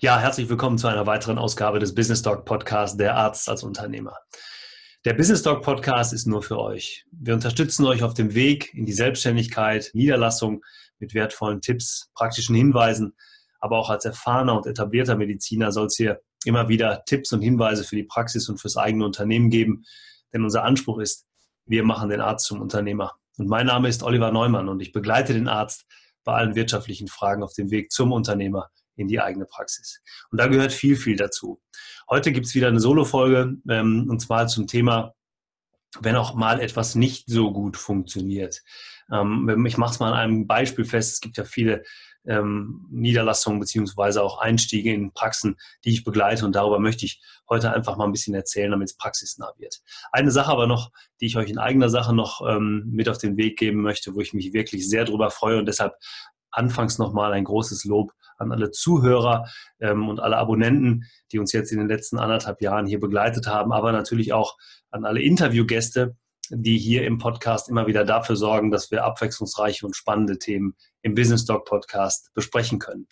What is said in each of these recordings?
Ja, herzlich willkommen zu einer weiteren Ausgabe des Business Talk Podcast Der Arzt als Unternehmer. Der Business Talk Podcast ist nur für euch. Wir unterstützen euch auf dem Weg in die Selbstständigkeit, Niederlassung mit wertvollen Tipps, praktischen Hinweisen, aber auch als erfahrener und etablierter Mediziner soll es hier immer wieder Tipps und Hinweise für die Praxis und fürs eigene Unternehmen geben, denn unser Anspruch ist, wir machen den Arzt zum Unternehmer. Und mein Name ist Oliver Neumann und ich begleite den Arzt bei allen wirtschaftlichen Fragen auf dem Weg zum Unternehmer in die eigene Praxis. Und da gehört viel, viel dazu. Heute gibt es wieder eine Solo-Folge ähm, und zwar zum Thema, wenn auch mal etwas nicht so gut funktioniert. Ähm, ich mache es mal an einem Beispiel fest. Es gibt ja viele ähm, Niederlassungen beziehungsweise auch Einstiege in Praxen, die ich begleite und darüber möchte ich heute einfach mal ein bisschen erzählen, damit es praxisnah wird. Eine Sache aber noch, die ich euch in eigener Sache noch ähm, mit auf den Weg geben möchte, wo ich mich wirklich sehr drüber freue und deshalb anfangs nochmal ein großes Lob an alle Zuhörer ähm, und alle Abonnenten, die uns jetzt in den letzten anderthalb Jahren hier begleitet haben, aber natürlich auch an alle Interviewgäste, die hier im Podcast immer wieder dafür sorgen, dass wir abwechslungsreiche und spannende Themen im Business Doc Podcast besprechen können.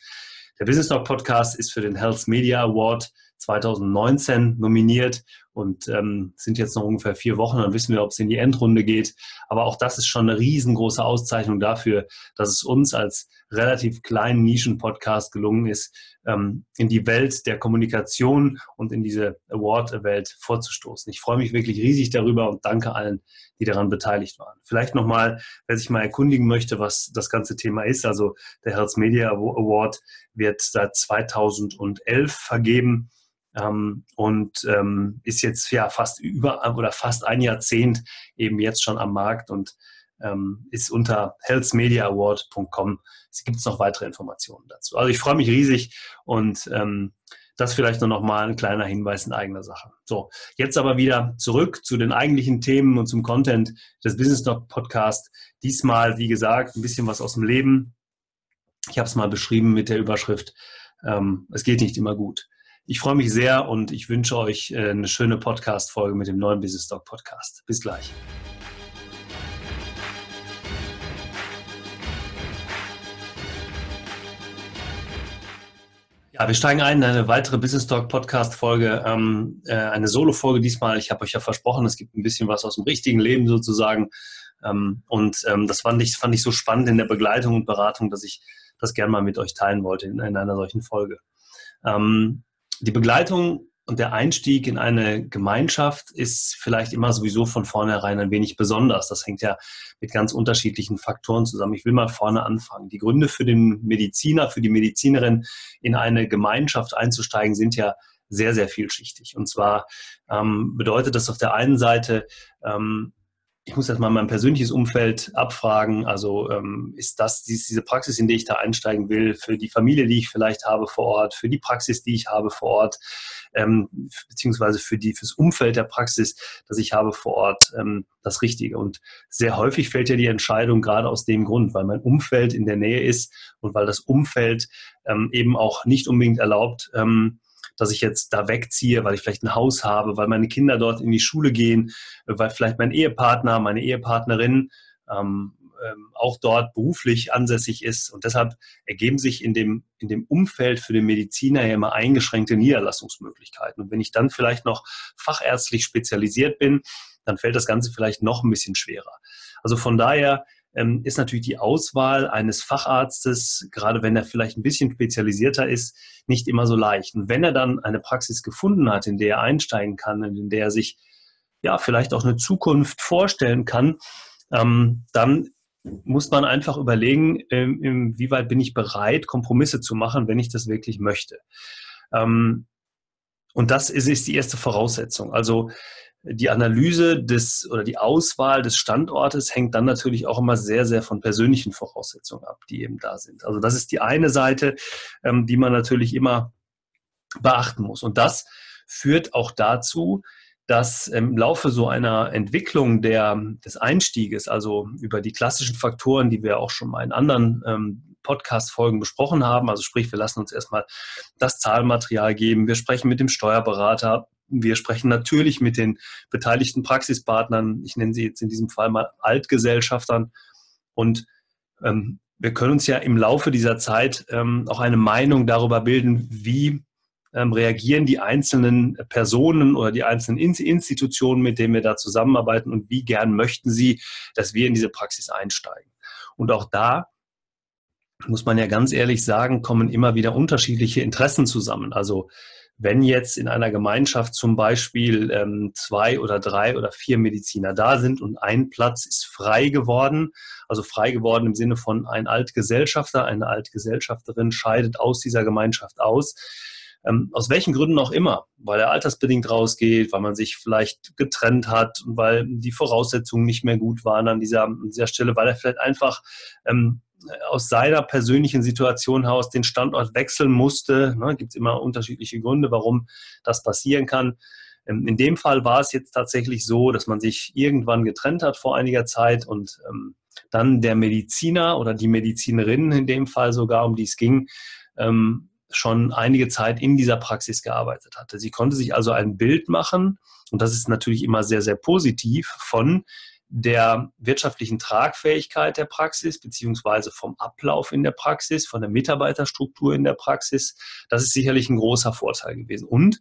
Der Business Doc Podcast ist für den Health Media Award 2019 nominiert und ähm, sind jetzt noch ungefähr vier Wochen, dann wissen wir, ob es in die Endrunde geht. Aber auch das ist schon eine riesengroße Auszeichnung dafür, dass es uns als relativ kleinen Nischen-Podcast gelungen ist, ähm, in die Welt der Kommunikation und in diese Award-Welt vorzustoßen. Ich freue mich wirklich riesig darüber und danke allen, die daran beteiligt waren. Vielleicht nochmal, wer sich mal erkundigen möchte, was das ganze Thema ist. Also der Health Media Award wird seit 2011 vergeben ähm, und ähm, ist jetzt ja fast über oder fast ein Jahrzehnt eben jetzt schon am Markt und ähm, ist unter healthmediaaward.com. Es gibt noch weitere Informationen dazu. Also ich freue mich riesig und ähm, das vielleicht nur noch mal ein kleiner Hinweis in eigener Sache. So, jetzt aber wieder zurück zu den eigentlichen Themen und zum Content des Business Doc Podcast. Diesmal, wie gesagt, ein bisschen was aus dem Leben. Ich habe es mal beschrieben mit der Überschrift, ähm, es geht nicht immer gut. Ich freue mich sehr und ich wünsche euch äh, eine schöne Podcast-Folge mit dem neuen Business Doc Podcast. Bis gleich. Ja, wir steigen ein in eine weitere Business Talk Podcast Folge, ähm, äh, eine Solo-Folge diesmal. Ich habe euch ja versprochen, es gibt ein bisschen was aus dem richtigen Leben sozusagen. Ähm, und ähm, das fand ich, fand ich so spannend in der Begleitung und Beratung, dass ich das gerne mal mit euch teilen wollte in, in einer solchen Folge. Ähm, die Begleitung und der Einstieg in eine Gemeinschaft ist vielleicht immer sowieso von vornherein ein wenig besonders. Das hängt ja mit ganz unterschiedlichen Faktoren zusammen. Ich will mal vorne anfangen. Die Gründe für den Mediziner, für die Medizinerin in eine Gemeinschaft einzusteigen, sind ja sehr, sehr vielschichtig. Und zwar ähm, bedeutet das auf der einen Seite, ähm, ich muss erstmal mein persönliches Umfeld abfragen. Also ähm, ist das diese Praxis, in die ich da einsteigen will, für die Familie, die ich vielleicht habe vor Ort, für die Praxis, die ich habe vor Ort, ähm, beziehungsweise für die fürs Umfeld der Praxis, das ich habe vor Ort, ähm, das Richtige. Und sehr häufig fällt ja die Entscheidung gerade aus dem Grund, weil mein Umfeld in der Nähe ist und weil das Umfeld ähm, eben auch nicht unbedingt erlaubt, ähm, dass ich jetzt da wegziehe, weil ich vielleicht ein Haus habe, weil meine Kinder dort in die Schule gehen, weil vielleicht mein Ehepartner, meine Ehepartnerin ähm, ähm, auch dort beruflich ansässig ist. Und deshalb ergeben sich in dem, in dem Umfeld für den Mediziner ja immer eingeschränkte Niederlassungsmöglichkeiten. Und wenn ich dann vielleicht noch fachärztlich spezialisiert bin, dann fällt das Ganze vielleicht noch ein bisschen schwerer. Also von daher ähm, ist natürlich die Auswahl eines Facharztes, gerade wenn er vielleicht ein bisschen spezialisierter ist, nicht immer so leicht. Und wenn er dann eine Praxis gefunden hat, in der er einsteigen kann, in der er sich ja vielleicht auch eine Zukunft vorstellen kann, ähm, dann muss man einfach überlegen, ähm, inwieweit bin ich bereit, Kompromisse zu machen, wenn ich das wirklich möchte. Ähm, und das ist, ist die erste Voraussetzung. Also die Analyse des oder die Auswahl des Standortes hängt dann natürlich auch immer sehr, sehr von persönlichen Voraussetzungen ab, die eben da sind. Also das ist die eine Seite, ähm, die man natürlich immer beachten muss. Und das führt auch dazu, dass im Laufe so einer Entwicklung der, des Einstieges, also über die klassischen Faktoren, die wir auch schon mal in anderen ähm, Podcast-Folgen besprochen haben, also sprich, wir lassen uns erstmal das Zahlmaterial geben, wir sprechen mit dem Steuerberater, wir sprechen natürlich mit den beteiligten Praxispartnern, ich nenne sie jetzt in diesem Fall mal Altgesellschaftern und ähm, wir können uns ja im Laufe dieser Zeit ähm, auch eine Meinung darüber bilden, wie ähm, reagieren die einzelnen Personen oder die einzelnen Institutionen, mit denen wir da zusammenarbeiten und wie gern möchten sie, dass wir in diese Praxis einsteigen. Und auch da muss man ja ganz ehrlich sagen, kommen immer wieder unterschiedliche Interessen zusammen. Also wenn jetzt in einer Gemeinschaft zum Beispiel ähm, zwei oder drei oder vier Mediziner da sind und ein Platz ist frei geworden, also frei geworden im Sinne von ein Altgesellschafter, eine Altgesellschafterin scheidet aus dieser Gemeinschaft aus, ähm, aus welchen Gründen auch immer, weil er altersbedingt rausgeht, weil man sich vielleicht getrennt hat und weil die Voraussetzungen nicht mehr gut waren an dieser, an dieser Stelle, weil er vielleicht einfach ähm, aus seiner persönlichen Situation heraus den Standort wechseln musste. Ne, Gibt es immer unterschiedliche Gründe, warum das passieren kann. Ähm, in dem Fall war es jetzt tatsächlich so, dass man sich irgendwann getrennt hat vor einiger Zeit und ähm, dann der Mediziner oder die Medizinerin in dem Fall sogar, um die es ging, ähm, schon einige Zeit in dieser Praxis gearbeitet hatte. Sie konnte sich also ein Bild machen, und das ist natürlich immer sehr, sehr positiv, von der wirtschaftlichen Tragfähigkeit der Praxis, beziehungsweise vom Ablauf in der Praxis, von der Mitarbeiterstruktur in der Praxis. Das ist sicherlich ein großer Vorteil gewesen. Und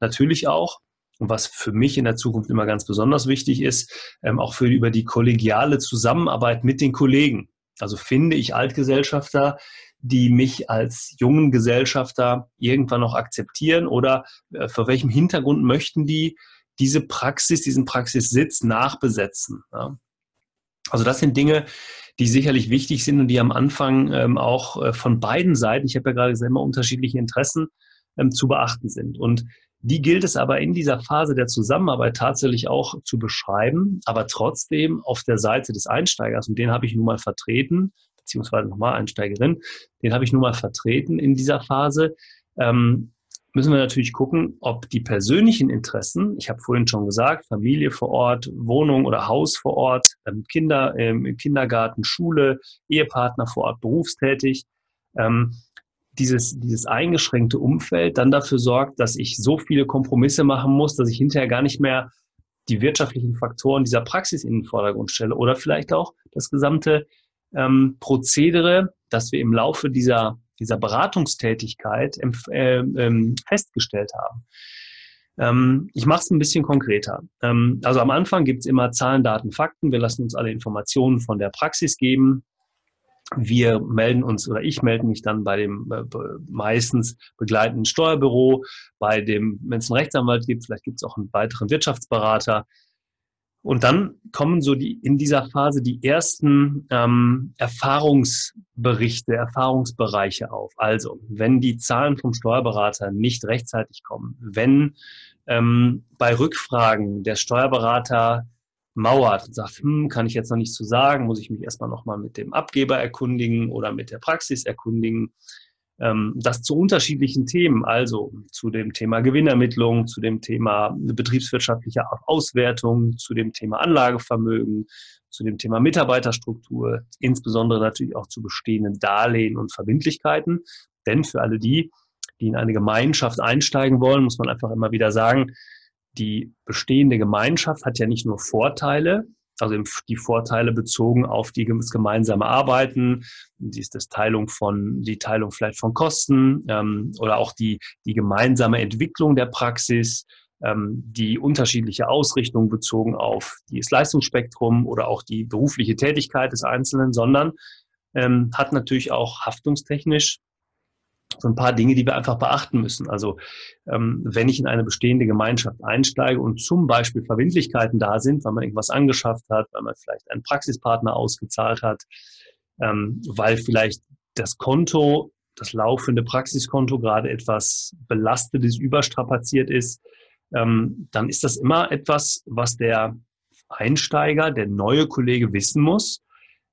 natürlich auch, und was für mich in der Zukunft immer ganz besonders wichtig ist, ähm, auch für über die kollegiale Zusammenarbeit mit den Kollegen. Also finde ich Altgesellschafter, die mich als jungen Gesellschafter irgendwann noch akzeptieren oder äh, für welchem Hintergrund möchten die diese Praxis, diesen Praxissitz nachbesetzen. Ja? Also das sind Dinge, die sicherlich wichtig sind und die am Anfang ähm, auch äh, von beiden Seiten, ich habe ja gerade gesagt, immer unterschiedliche Interessen ähm, zu beachten sind. Und die gilt es aber in dieser Phase der Zusammenarbeit tatsächlich auch zu beschreiben, aber trotzdem auf der Seite des Einsteigers, und den habe ich nun mal vertreten, beziehungsweise nochmal Einsteigerin, den habe ich nun mal vertreten in dieser Phase, ähm, müssen wir natürlich gucken, ob die persönlichen Interessen, ich habe vorhin schon gesagt, Familie vor Ort, Wohnung oder Haus vor Ort, ähm, Kinder ähm, im Kindergarten, Schule, Ehepartner vor Ort, berufstätig, ähm, dieses, dieses eingeschränkte Umfeld dann dafür sorgt, dass ich so viele Kompromisse machen muss, dass ich hinterher gar nicht mehr die wirtschaftlichen Faktoren dieser Praxis in den Vordergrund stelle oder vielleicht auch das gesamte ähm, Prozedere, das wir im Laufe dieser, dieser Beratungstätigkeit äh, ähm, festgestellt haben. Ähm, ich mache es ein bisschen konkreter. Ähm, also am Anfang gibt es immer Zahlen, Daten, Fakten. Wir lassen uns alle Informationen von der Praxis geben. Wir melden uns oder ich melde mich dann bei dem äh, meistens begleitenden Steuerbüro, bei dem, wenn es einen Rechtsanwalt gibt, vielleicht gibt es auch einen weiteren Wirtschaftsberater. Und dann kommen so die in dieser Phase die ersten ähm, Erfahrungsberichte, Erfahrungsbereiche auf. Also, wenn die Zahlen vom Steuerberater nicht rechtzeitig kommen, wenn ähm, bei Rückfragen der Steuerberater mauert und sagt, hm, kann ich jetzt noch nicht zu sagen, muss ich mich erstmal nochmal mit dem Abgeber erkundigen oder mit der Praxis erkundigen. Ähm, das zu unterschiedlichen Themen, also zu dem Thema Gewinnermittlung, zu dem Thema betriebswirtschaftliche Auswertung, zu dem Thema Anlagevermögen, zu dem Thema Mitarbeiterstruktur, insbesondere natürlich auch zu bestehenden Darlehen und Verbindlichkeiten. Denn für alle die, die in eine Gemeinschaft einsteigen wollen, muss man einfach immer wieder sagen, die bestehende Gemeinschaft hat ja nicht nur Vorteile, also die Vorteile bezogen auf die, das gemeinsame Arbeiten, die ist das Teilung von, die Teilung vielleicht von Kosten ähm, oder auch die, die gemeinsame Entwicklung der Praxis, die unterschiedliche Ausrichtung bezogen auf das Leistungsspektrum oder auch die berufliche Tätigkeit des Einzelnen, sondern ähm, hat natürlich auch haftungstechnisch so ein paar Dinge, die wir einfach beachten müssen. Also ähm, wenn ich in eine bestehende Gemeinschaft einsteige und zum Beispiel Verbindlichkeiten da sind, weil man irgendwas angeschafft hat, weil man vielleicht einen Praxispartner ausgezahlt hat, ähm, weil vielleicht das Konto, das laufende Praxiskonto gerade etwas belastetes, überstrapaziert ist, ähm, dann ist das immer etwas, was der Einsteiger, der neue Kollege wissen muss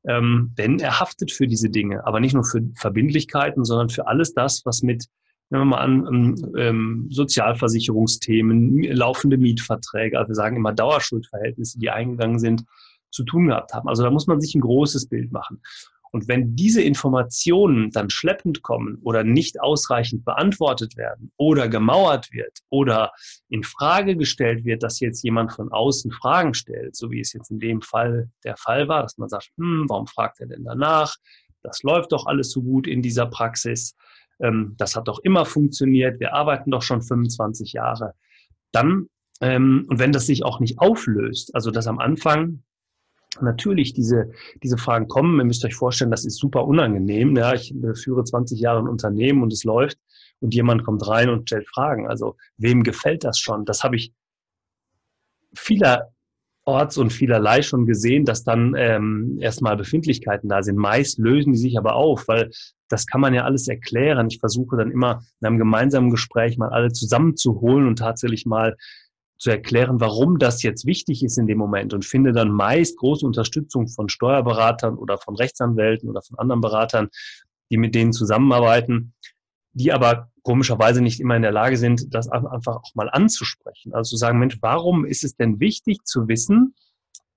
ähm, denn er haftet für diese Dinge, aber nicht nur für Verbindlichkeiten, sondern für alles das, was mit, nehmen wir mal an, ähm, ähm, Sozialversicherungsthemen, laufende Mietverträge, also wir sagen immer Dauerschuldverhältnisse, die eingegangen sind, zu tun gehabt haben. Also da muss man sich ein großes Bild machen. Und wenn diese Informationen dann schleppend kommen oder nicht ausreichend beantwortet werden oder gemauert wird oder in Frage gestellt wird, dass jetzt jemand von außen Fragen stellt, so wie es jetzt in dem Fall der Fall war, dass man sagt, hm, warum fragt er denn danach? das läuft doch alles so gut in dieser Praxis, ähm, das hat doch immer funktioniert, wir arbeiten doch schon 25 Jahre, dann, ähm, und wenn das sich auch nicht auflöst, also dass am Anfang natürlich diese, diese Fragen kommen, ihr müsst euch vorstellen, das ist super unangenehm, ja, ich führe 20 Jahre ein Unternehmen und es läuft und jemand kommt rein und stellt Fragen, also wem gefällt das schon? Das habe ich vieler Orts und vielerlei schon gesehen, dass dann ähm, erstmal Befindlichkeiten da sind. Meist lösen die sich aber auf, weil das kann man ja alles erklären. Ich versuche dann immer in einem gemeinsamen Gespräch mal alle zusammenzuholen und tatsächlich mal zu erklären, warum das jetzt wichtig ist in dem Moment und finde dann meist große Unterstützung von Steuerberatern oder von Rechtsanwälten oder von anderen Beratern, die mit denen zusammenarbeiten, die aber komischerweise nicht immer in der Lage sind, das einfach auch mal anzusprechen. Also zu sagen, Mensch, warum ist es denn wichtig zu wissen,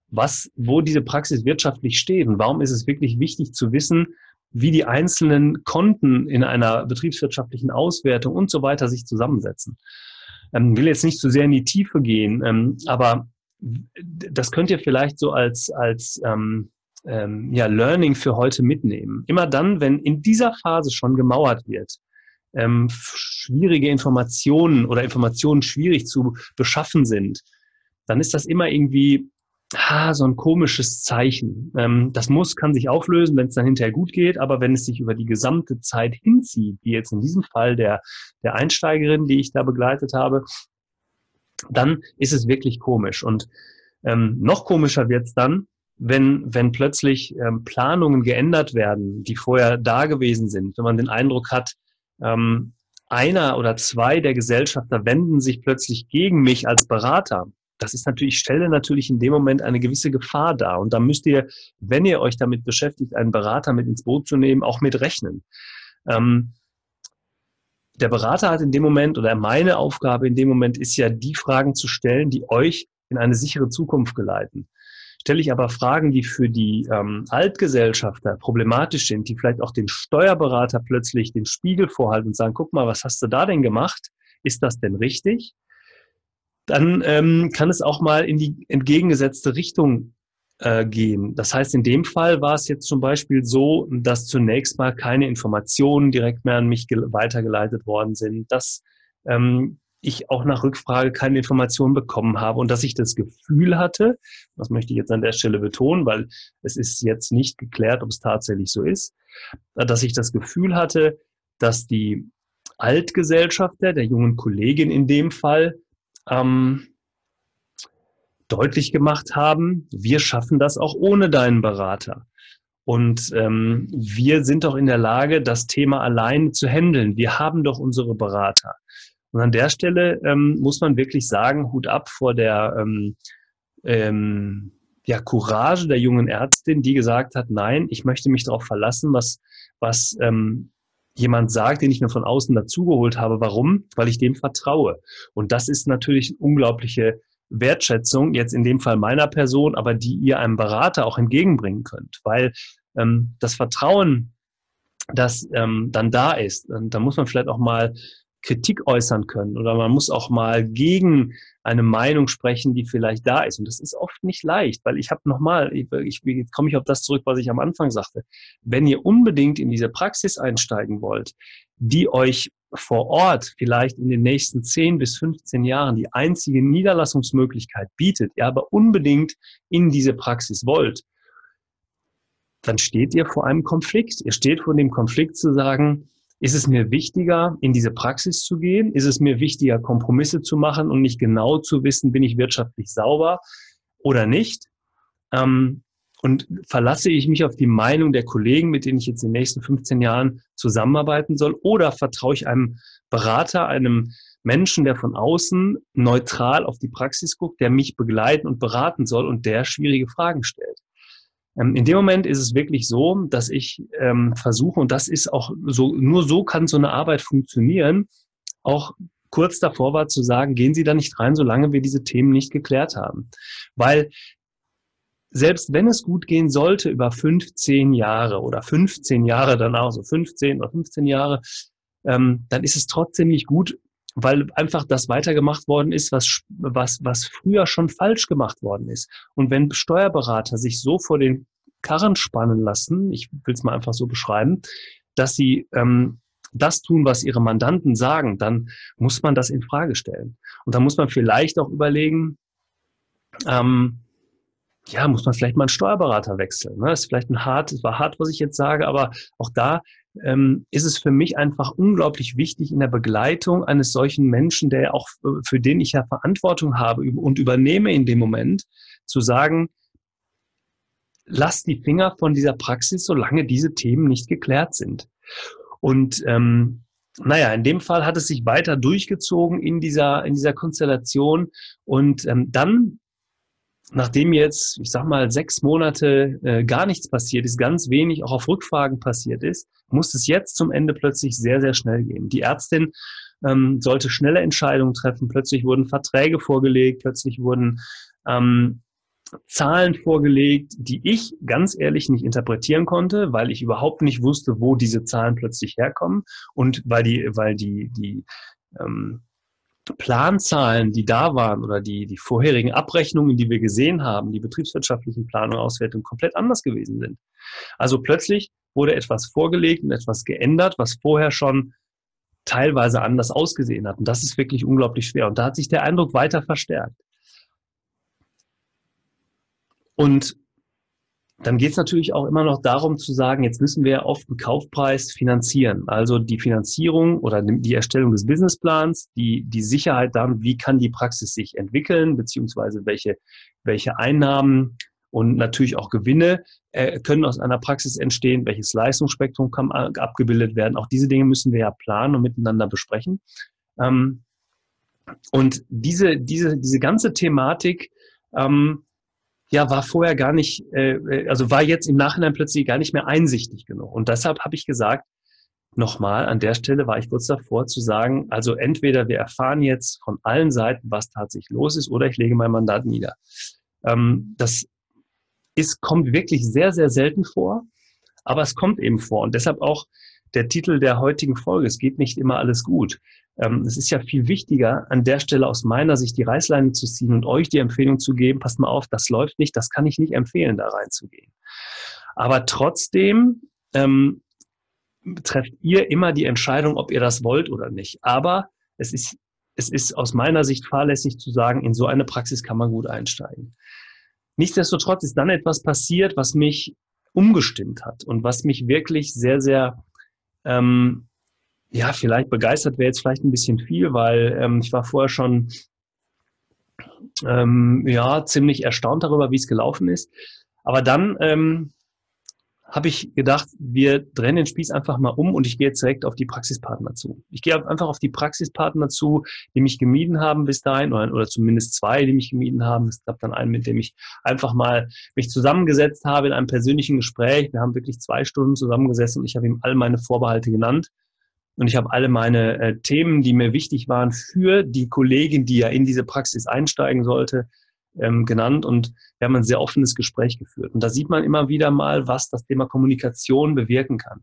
was, wo diese Praxis wirtschaftlich steht? Und warum ist es wirklich wichtig zu wissen, wie die einzelnen Konten in einer betriebswirtschaftlichen Auswertung und so weiter sich zusammensetzen? Ähm, will jetzt nicht zu sehr in die Tiefe gehen, ähm, aber das könnt ihr vielleicht so als, als ähm, ähm, ja, Learning für heute mitnehmen. Immer dann, wenn in dieser Phase schon gemauert wird, ähm, schwierige Informationen oder Informationen schwierig zu beschaffen sind, dann ist das immer irgendwie ah, so ein komisches Zeichen. Ähm, das muss, kann sich auflösen, wenn es dann hinterher gut geht, aber wenn es sich über die gesamte Zeit hinzieht, wie jetzt in diesem Fall der, der Einsteigerin, die ich da begleitet habe, dann ist es wirklich komisch. Und ähm, noch komischer wird es dann, wenn, wenn plötzlich ähm, Planungen geändert werden, die vorher da gewesen sind, wenn man den Eindruck hat, ähm, einer oder zwei der Gesellschafter wenden sich plötzlich gegen mich als Berater. Das ist natürlich, stelle natürlich in dem Moment eine gewisse Gefahr dar. Und da müsst ihr, wenn ihr euch damit beschäftigt, einen Berater mit ins Boot zu nehmen, auch mit rechnen. Ähm, der Berater hat in dem Moment oder meine Aufgabe in dem Moment ist ja, die Fragen zu stellen, die euch in eine sichere Zukunft geleiten. Stelle ich aber Fragen, die für die ähm, Altgesellschafter problematisch sind, die vielleicht auch den Steuerberater plötzlich den Spiegel vorhalten und sagen, guck mal, was hast du da denn gemacht? Ist das denn richtig? Dann ähm, kann es auch mal in die entgegengesetzte Richtung äh, gehen. Das heißt, in dem Fall war es jetzt zum Beispiel so, dass zunächst mal keine Informationen direkt mehr an mich weitergeleitet worden sind, dass ähm, ich auch nach Rückfrage keine Informationen bekommen habe und dass ich das Gefühl hatte, das möchte ich jetzt an der Stelle betonen, weil es ist jetzt nicht geklärt, ob es tatsächlich so ist, dass ich das Gefühl hatte, dass die Altgesellschafter, der jungen Kollegin in dem Fall, ähm, deutlich gemacht haben, wir schaffen das auch ohne deinen Berater. Und ähm, wir sind doch in der Lage, das Thema allein zu handeln. Wir haben doch unsere Berater. Und an der Stelle ähm, muss man wirklich sagen, Hut ab vor der ähm, ähm, ja, Courage der jungen Ärztin, die gesagt hat, nein, ich möchte mich darauf verlassen, was, was ähm, jemand sagt, den ich mir von außen dazugeholt habe. Warum? Weil ich dem vertraue. Und das ist natürlich eine unglaubliche Wertschätzung, jetzt in dem Fall meiner Person, aber die ihr einem Berater auch entgegenbringen könnt. Weil ähm, das Vertrauen, das ähm, dann da ist, da muss man vielleicht auch mal Kritik äußern können oder man muss auch mal gegen eine Meinung sprechen, die vielleicht da ist. Und das ist oft nicht leicht, weil ich habe nochmal, ich, ich, jetzt komme ich auf das zurück, was ich am Anfang sagte. Wenn ihr unbedingt in diese Praxis einsteigen wollt, die euch vor Ort vielleicht in den nächsten 10 bis 15 Jahren die einzige Niederlassungsmöglichkeit bietet, ihr aber unbedingt in diese Praxis wollt, dann steht ihr vor einem Konflikt. Ihr steht vor dem Konflikt zu sagen, ist es mir wichtiger, in diese Praxis zu gehen? Ist es mir wichtiger, Kompromisse zu machen und nicht genau zu wissen, bin ich wirtschaftlich sauber oder nicht? Ähm, und verlasse ich mich auf die Meinung der Kollegen, mit denen ich jetzt in den nächsten 15 Jahren zusammenarbeiten soll? Oder vertraue ich einem Berater, einem Menschen, der von außen neutral auf die Praxis guckt, der mich begleiten und beraten soll und der schwierige Fragen stellt? Ähm, in dem Moment ist es wirklich so, dass ich ähm, versuche, und das ist auch so, nur so kann so eine Arbeit funktionieren, auch kurz davor war zu sagen, gehen Sie da nicht rein, solange wir diese Themen nicht geklärt haben. Weil selbst wenn es gut gehen sollte über 15 Jahre oder 15 Jahre danach, so 15 oder 15 Jahre, ähm, dann ist es trotzdem nicht gut, weil einfach das weitergemacht worden ist, was, was, was früher schon falsch gemacht worden ist. Und wenn Steuerberater sich so vor den Karren spannen lassen, ich will es mal einfach so beschreiben, dass sie ähm, das tun, was ihre Mandanten sagen, dann muss man das in Frage stellen. Und dann muss man vielleicht auch überlegen, ähm, ja, muss man vielleicht mal einen Steuerberater wechseln. Ne? Ist vielleicht ein hart, es war hart, was ich jetzt sage, aber auch da ähm, ist es für mich einfach unglaublich wichtig in der Begleitung eines solchen Menschen, der auch für den ich ja Verantwortung habe und übernehme in dem Moment, zu sagen, lass die Finger von dieser Praxis, solange diese Themen nicht geklärt sind. Und ähm, naja, in dem Fall hat es sich weiter durchgezogen in dieser, in dieser Konstellation. Und ähm, dann, nachdem jetzt, ich sag mal, sechs Monate äh, gar nichts passiert ist, ganz wenig auch auf Rückfragen passiert ist, muss es jetzt zum Ende plötzlich sehr, sehr schnell gehen. Die Ärztin ähm, sollte schnelle Entscheidungen treffen. Plötzlich wurden Verträge vorgelegt, plötzlich wurden ähm, Zahlen vorgelegt, die ich ganz ehrlich nicht interpretieren konnte, weil ich überhaupt nicht wusste, wo diese Zahlen plötzlich herkommen und weil die, weil die, die ähm, Planzahlen, die da waren oder die, die vorherigen Abrechnungen, die wir gesehen haben, die betriebswirtschaftlichen Planungen, Auswertungen komplett anders gewesen sind. Also plötzlich wurde etwas vorgelegt und etwas geändert, was vorher schon teilweise anders ausgesehen hat. Und das ist wirklich unglaublich schwer. Und da hat sich der Eindruck weiter verstärkt. Und dann geht es natürlich auch immer noch darum zu sagen, jetzt müssen wir auf den Kaufpreis finanzieren. Also die Finanzierung oder die Erstellung des Businessplans, die, die Sicherheit dann, wie kann die Praxis sich entwickeln, beziehungsweise welche, welche Einnahmen und natürlich auch Gewinne äh, können aus einer Praxis entstehen, welches Leistungsspektrum kann abgebildet werden. Auch diese Dinge müssen wir ja planen und miteinander besprechen. Ähm, und diese, diese, diese ganze Thematik, ähm, ja, war vorher gar nicht, äh, also war jetzt im Nachhinein plötzlich gar nicht mehr einsichtig genug. Und deshalb habe ich gesagt, nochmal, an der Stelle war ich kurz davor zu sagen, also entweder wir erfahren jetzt von allen Seiten, was tatsächlich los ist, oder ich lege mein Mandat nieder. Ähm, das ist, kommt wirklich sehr, sehr selten vor, aber es kommt eben vor. Und deshalb auch der Titel der heutigen Folge, es geht nicht immer alles gut. Ähm, es ist ja viel wichtiger, an der Stelle aus meiner Sicht die Reißleine zu ziehen und euch die Empfehlung zu geben, passt mal auf, das läuft nicht, das kann ich nicht empfehlen, da reinzugehen. Aber trotzdem ähm, trefft ihr immer die Entscheidung, ob ihr das wollt oder nicht. Aber es ist, es ist aus meiner Sicht fahrlässig zu sagen, in so eine Praxis kann man gut einsteigen. Nichtsdestotrotz ist dann etwas passiert, was mich umgestimmt hat und was mich wirklich sehr, sehr ähm, ja, vielleicht begeistert wäre jetzt vielleicht ein bisschen viel, weil ähm, ich war vorher schon ähm, ja ziemlich erstaunt darüber, wie es gelaufen ist. Aber dann ähm, habe ich gedacht, wir drehen den Spieß einfach mal um und ich gehe jetzt direkt auf die Praxispartner zu. Ich gehe einfach auf die Praxispartner zu, die mich gemieden haben bis dahin oder, oder zumindest zwei, die mich gemieden haben. Es gab dann einen, mit dem ich einfach mal mich zusammengesetzt habe in einem persönlichen Gespräch. Wir haben wirklich zwei Stunden zusammengesessen und ich habe ihm all meine Vorbehalte genannt. Und ich habe alle meine äh, Themen, die mir wichtig waren für die Kollegin, die ja in diese Praxis einsteigen sollte, ähm, genannt. Und wir haben ein sehr offenes Gespräch geführt. Und da sieht man immer wieder mal, was das Thema Kommunikation bewirken kann.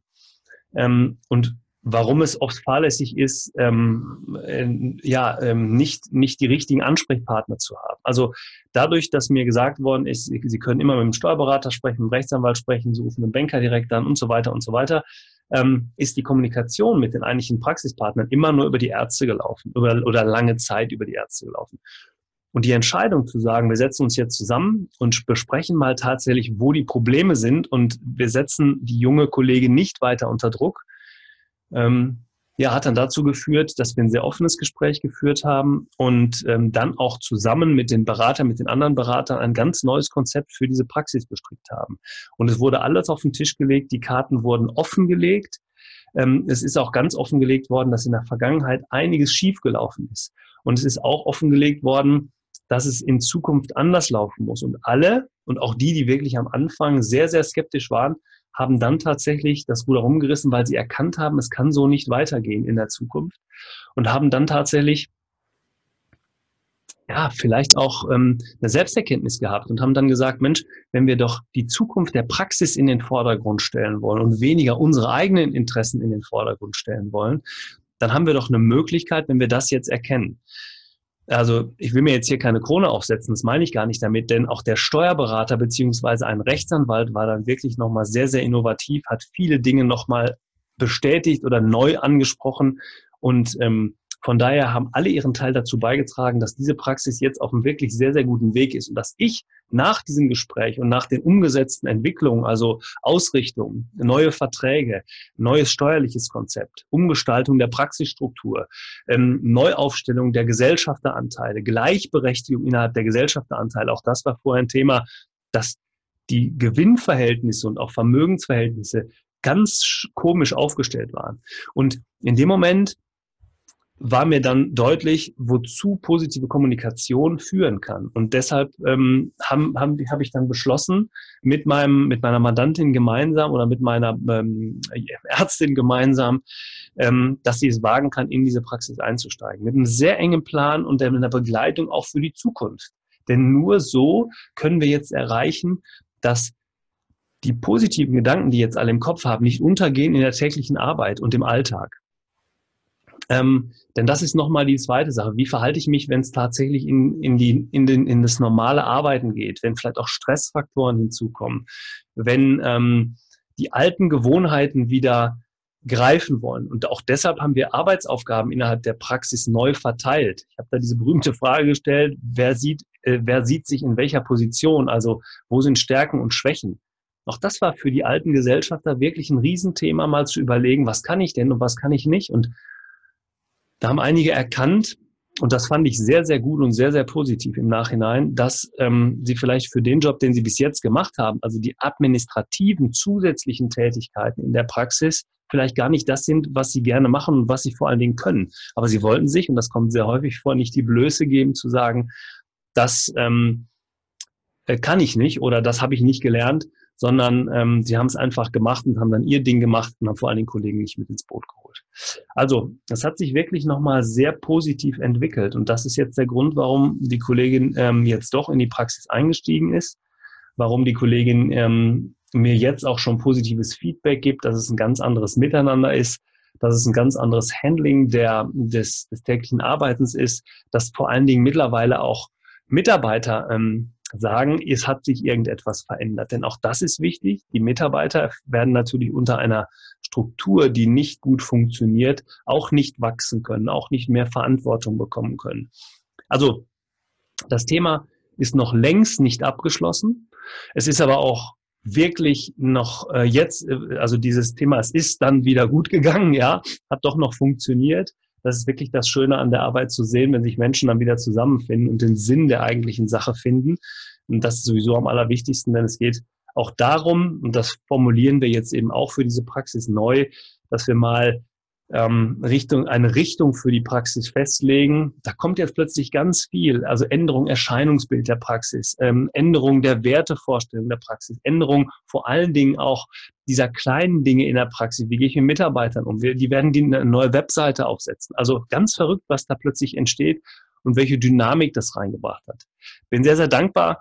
Ähm, und warum es oft fahrlässig ist, ähm, äh, ja, ähm, nicht, nicht die richtigen Ansprechpartner zu haben. Also dadurch, dass mir gesagt worden ist, Sie können immer mit dem Steuerberater sprechen, mit dem Rechtsanwalt sprechen, Sie rufen den Banker direkt an und so weiter und so weiter, ähm, ist die Kommunikation mit den eigentlichen Praxispartnern immer nur über die Ärzte gelaufen über, oder lange Zeit über die Ärzte gelaufen. Und die Entscheidung zu sagen, wir setzen uns jetzt zusammen und besprechen mal tatsächlich, wo die Probleme sind und wir setzen die junge Kollegin nicht weiter unter Druck, ähm, ja, hat dann dazu geführt, dass wir ein sehr offenes Gespräch geführt haben und ähm, dann auch zusammen mit den Beratern, mit den anderen Beratern ein ganz neues Konzept für diese Praxis bestrickt haben. Und es wurde alles auf den Tisch gelegt, die Karten wurden offengelegt. Ähm, es ist auch ganz offengelegt worden, dass in der Vergangenheit einiges schiefgelaufen ist. Und es ist auch offengelegt worden, dass es in Zukunft anders laufen muss. Und alle, und auch die, die wirklich am Anfang sehr, sehr skeptisch waren, haben dann tatsächlich das Ruder rumgerissen, weil sie erkannt haben, es kann so nicht weitergehen in der Zukunft und haben dann tatsächlich ja, vielleicht auch ähm, eine Selbsterkenntnis gehabt und haben dann gesagt, Mensch, wenn wir doch die Zukunft der Praxis in den Vordergrund stellen wollen und weniger unsere eigenen Interessen in den Vordergrund stellen wollen, dann haben wir doch eine Möglichkeit, wenn wir das jetzt erkennen. Also ich will mir jetzt hier keine Krone aufsetzen, das meine ich gar nicht damit, denn auch der Steuerberater beziehungsweise ein Rechtsanwalt war dann wirklich nochmal sehr, sehr innovativ, hat viele Dinge nochmal bestätigt oder neu angesprochen und ähm, von daher haben alle ihren Teil dazu beigetragen, dass diese Praxis jetzt auf einem wirklich sehr, sehr guten Weg ist und dass ich nach diesem Gespräch und nach den umgesetzten Entwicklungen, also Ausrichtung, neue Verträge, neues steuerliches Konzept, Umgestaltung der Praxisstruktur, ähm, Neuaufstellung der Gesellschafteranteile, Gleichberechtigung innerhalb der Gesellschafteranteile, auch das war vorher ein Thema, dass die Gewinnverhältnisse und auch Vermögensverhältnisse ganz komisch aufgestellt waren. Und in dem Moment war mir dann deutlich, wozu positive Kommunikation führen kann. Und deshalb ähm, habe hab, hab ich dann beschlossen, mit, meinem, mit meiner Mandantin gemeinsam oder mit meiner ähm, Ärztin gemeinsam, ähm, dass sie es wagen kann, in diese Praxis einzusteigen. Mit einem sehr engen Plan und einer Begleitung auch für die Zukunft. Denn nur so können wir jetzt erreichen, dass die positiven Gedanken, die jetzt alle im Kopf haben, nicht untergehen in der täglichen Arbeit und im Alltag. Ähm, denn das ist nochmal die zweite Sache. Wie verhalte ich mich, wenn es tatsächlich in, in, die, in, den, in das normale Arbeiten geht, wenn vielleicht auch Stressfaktoren hinzukommen, wenn ähm, die alten Gewohnheiten wieder greifen wollen. Und auch deshalb haben wir Arbeitsaufgaben innerhalb der Praxis neu verteilt. Ich habe da diese berühmte Frage gestellt, wer sieht, äh, wer sieht sich in welcher Position? Also wo sind Stärken und Schwächen? Auch das war für die alten Gesellschafter wirklich ein Riesenthema, mal zu überlegen, was kann ich denn und was kann ich nicht. Und da haben einige erkannt, und das fand ich sehr, sehr gut und sehr, sehr positiv im Nachhinein, dass ähm, sie vielleicht für den Job, den sie bis jetzt gemacht haben, also die administrativen zusätzlichen Tätigkeiten in der Praxis, vielleicht gar nicht das sind, was sie gerne machen und was sie vor allen Dingen können. Aber sie wollten sich, und das kommt sehr häufig vor, nicht die Blöße geben zu sagen, das ähm, äh, kann ich nicht oder das habe ich nicht gelernt, sondern ähm, sie haben es einfach gemacht und haben dann ihr Ding gemacht und haben vor allen Dingen Kollegen nicht mit ins Boot geholt. Also, das hat sich wirklich nochmal sehr positiv entwickelt. Und das ist jetzt der Grund, warum die Kollegin ähm, jetzt doch in die Praxis eingestiegen ist, warum die Kollegin ähm, mir jetzt auch schon positives Feedback gibt, dass es ein ganz anderes Miteinander ist, dass es ein ganz anderes Handling der, des, des täglichen Arbeitens ist, dass vor allen Dingen mittlerweile auch Mitarbeiter ähm, sagen, es hat sich irgendetwas verändert. Denn auch das ist wichtig. Die Mitarbeiter werden natürlich unter einer Struktur, die nicht gut funktioniert, auch nicht wachsen können, auch nicht mehr Verantwortung bekommen können. Also das Thema ist noch längst nicht abgeschlossen. Es ist aber auch wirklich noch äh, jetzt, äh, also dieses Thema, es ist dann wieder gut gegangen, ja, hat doch noch funktioniert. Das ist wirklich das Schöne an der Arbeit zu sehen, wenn sich Menschen dann wieder zusammenfinden und den Sinn der eigentlichen Sache finden. Und das ist sowieso am allerwichtigsten, denn es geht auch darum, und das formulieren wir jetzt eben auch für diese Praxis neu, dass wir mal ähm, Richtung, eine Richtung für die Praxis festlegen. Da kommt jetzt plötzlich ganz viel, also Änderung Erscheinungsbild der Praxis, ähm, Änderung der Wertevorstellung der Praxis, Änderung vor allen Dingen auch dieser kleinen Dinge in der Praxis. Wie gehe ich mit Mitarbeitern um? Wir, die werden die eine neue Webseite aufsetzen. Also ganz verrückt, was da plötzlich entsteht und welche Dynamik das reingebracht hat. Bin sehr, sehr dankbar,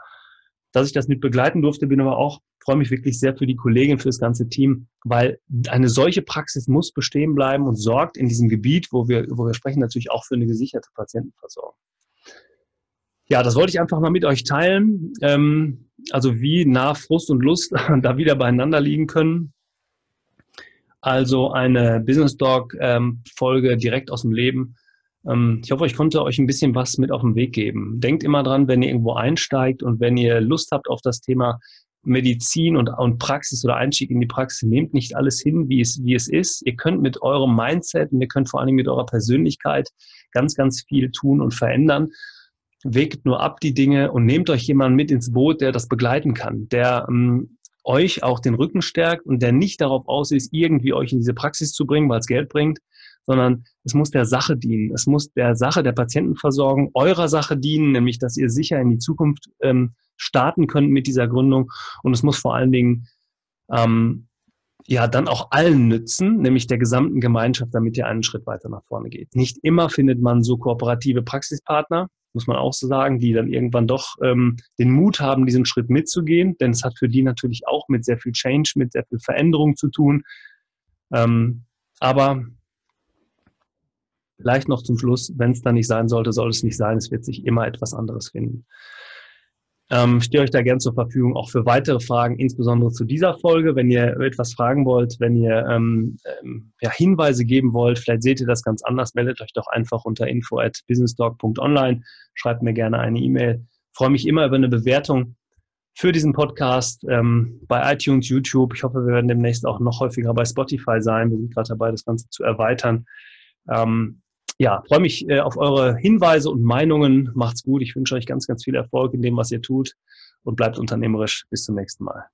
dass ich das mit begleiten durfte, bin aber auch freue mich wirklich sehr für die Kollegin, für das ganze Team, weil eine solche Praxis muss bestehen bleiben und sorgt in diesem Gebiet, wo wir, wo wir sprechen, natürlich auch für eine gesicherte Patientenversorgung. Ja, das wollte ich einfach mal mit euch teilen. Ähm, also wie nah Frust und Lust da wieder beieinander liegen können. Also eine Business Dog ähm, Folge direkt aus dem Leben. Ähm, ich hoffe, ich konnte euch ein bisschen was mit auf den Weg geben. Denkt immer dran, wenn ihr irgendwo einsteigt und wenn ihr Lust habt auf das Thema Medizin und, und Praxis oder Einstieg in die Praxis, nehmt nicht alles hin, wie es, wie es ist. Ihr könnt mit eurem Mindset und ihr könnt vor allem mit eurer Persönlichkeit ganz, ganz viel tun und verändern. Wegt nur ab die Dinge und nehmt euch jemanden mit ins Boot, der das begleiten kann, der ähm, euch auch den Rücken stärkt und der nicht darauf aus ist, irgendwie euch in diese Praxis zu bringen, weil es Geld bringt, sondern es muss der Sache dienen. Es muss der Sache der Patientenversorgung, eurer Sache dienen, nämlich dass ihr sicher in die Zukunft ähm, starten könnt mit dieser Gründung. Und es muss vor allen Dingen ähm, ja dann auch allen nützen, nämlich der gesamten Gemeinschaft, damit ihr einen Schritt weiter nach vorne geht. Nicht immer findet man so kooperative Praxispartner, muss man auch so sagen, die dann irgendwann doch ähm, den Mut haben, diesen Schritt mitzugehen, denn es hat für die natürlich auch mit sehr viel Change, mit sehr viel Veränderung zu tun. Ähm, aber vielleicht noch zum Schluss, wenn es dann nicht sein sollte, soll es nicht sein. Es wird sich immer etwas anderes finden. Ähm, stehe euch da gern zur Verfügung, auch für weitere Fragen, insbesondere zu dieser Folge. Wenn ihr etwas fragen wollt, wenn ihr ähm, ähm, ja, Hinweise geben wollt, vielleicht seht ihr das ganz anders, meldet euch doch einfach unter info at businesstalk.online. Schreibt mir gerne eine E-Mail. Freue mich immer über eine Bewertung für diesen Podcast ähm, bei iTunes, YouTube. Ich hoffe, wir werden demnächst auch noch häufiger bei Spotify sein. Wir sind gerade dabei, das Ganze zu erweitern. Ähm, ja, freue mich äh, auf eure Hinweise und Meinungen. Macht's gut. Ich wünsche euch ganz, ganz viel Erfolg in dem, was ihr tut und bleibt unternehmerisch. Bis zum nächsten Mal.